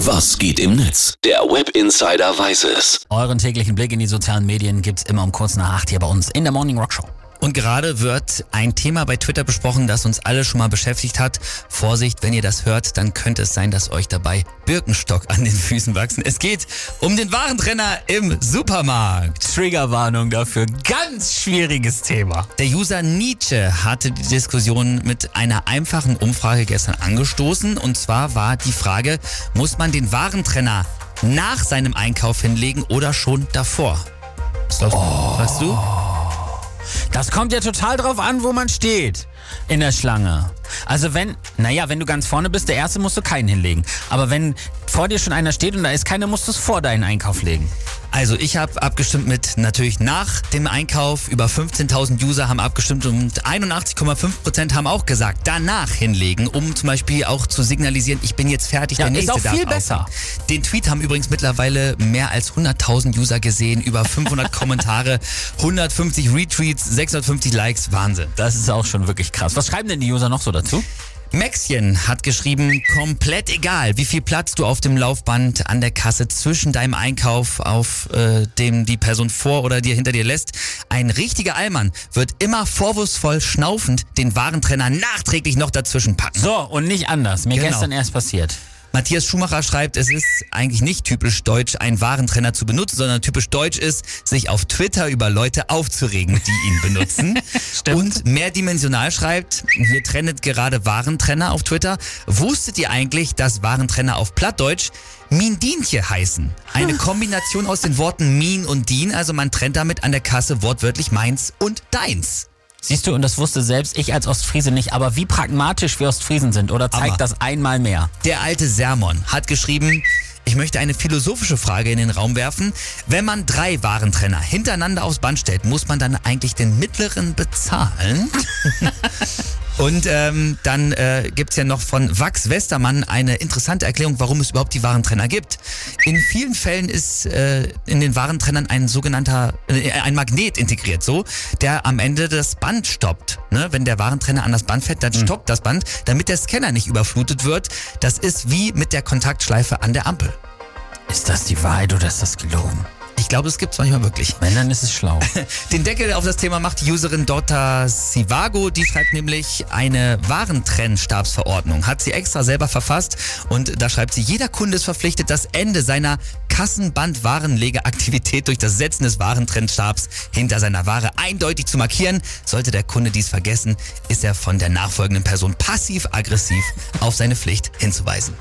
Was geht im Netz? Der Web Insider weiß es. Euren täglichen Blick in die sozialen Medien gibt's immer um kurz nach acht hier bei uns in der Morning Rock Show. Und gerade wird ein Thema bei Twitter besprochen, das uns alle schon mal beschäftigt hat. Vorsicht, wenn ihr das hört, dann könnte es sein, dass euch dabei Birkenstock an den Füßen wachsen. Es geht um den Warentrenner im Supermarkt. Triggerwarnung dafür. Ganz schwieriges Thema. Der User Nietzsche hatte die Diskussion mit einer einfachen Umfrage gestern angestoßen. Und zwar war die Frage, muss man den Warentrenner nach seinem Einkauf hinlegen oder schon davor? Was glaubst, oh. weißt du? Das kommt ja total drauf an, wo man steht in der Schlange. Also wenn, naja, wenn du ganz vorne bist, der erste musst du keinen hinlegen. Aber wenn vor dir schon einer steht und da ist keiner, musst du es vor deinen Einkauf legen. Also ich habe abgestimmt mit natürlich nach dem Einkauf. Über 15.000 User haben abgestimmt und 81,5% haben auch gesagt, danach hinlegen, um zum Beispiel auch zu signalisieren, ich bin jetzt fertig, ja, der nächste ist auch viel besser. Den Tweet haben übrigens mittlerweile mehr als 100.000 User gesehen, über 500 Kommentare, 150 Retweets, 650 Likes, Wahnsinn. Das ist auch schon wirklich krass. Was schreiben denn die User noch so dazu? Maxchen hat geschrieben, komplett egal, wie viel Platz du auf dem Laufband an der Kasse zwischen deinem Einkauf, auf äh, dem die Person vor oder dir hinter dir lässt. Ein richtiger Allmann wird immer vorwurfsvoll schnaufend den Warentrenner nachträglich noch dazwischen packen. So, und nicht anders. Mir genau. gestern erst passiert. Matthias Schumacher schreibt, es ist eigentlich nicht typisch deutsch, einen Warentrenner zu benutzen, sondern typisch deutsch ist, sich auf Twitter über Leute aufzuregen, die ihn benutzen. Und mehrdimensional schreibt, hier trennet gerade Warentrenner auf Twitter. Wusstet ihr eigentlich, dass Warentrenner auf Plattdeutsch Mindienche heißen? Eine Kombination aus den Worten Min und Dien, also man trennt damit an der Kasse wortwörtlich meins und deins. Siehst du, und das wusste selbst ich als Ostfriese nicht, aber wie pragmatisch wir Ostfriesen sind, oder zeigt aber das einmal mehr? Der alte Sermon hat geschrieben, ich möchte eine philosophische Frage in den Raum werfen. Wenn man drei Warentrenner hintereinander aufs Band stellt, muss man dann eigentlich den mittleren bezahlen? Und ähm, dann äh, gibt ja noch von Wax Westermann eine interessante Erklärung, warum es überhaupt die Warentrenner gibt. In vielen Fällen ist äh, in den Warentrennern ein sogenannter, äh, ein Magnet integriert, so, der am Ende das Band stoppt. Ne? Wenn der Warentrenner an das Band fährt, dann mhm. stoppt das Band, damit der Scanner nicht überflutet wird. Das ist wie mit der Kontaktschleife an der Ampel. Ist das die Wahrheit oder ist das gelogen? Ich glaube, es gibt es manchmal wirklich. Wenn, dann ist es schlau. Den Deckel auf das Thema macht die Userin Dota Sivago. Die schreibt nämlich eine Warentrennstabsverordnung. Hat sie extra selber verfasst. Und da schreibt sie, jeder Kunde ist verpflichtet, das Ende seiner Kassenband-Warenlegeaktivität durch das Setzen des Warentrennstabs hinter seiner Ware eindeutig zu markieren. Sollte der Kunde dies vergessen, ist er von der nachfolgenden Person passiv-aggressiv auf seine Pflicht hinzuweisen.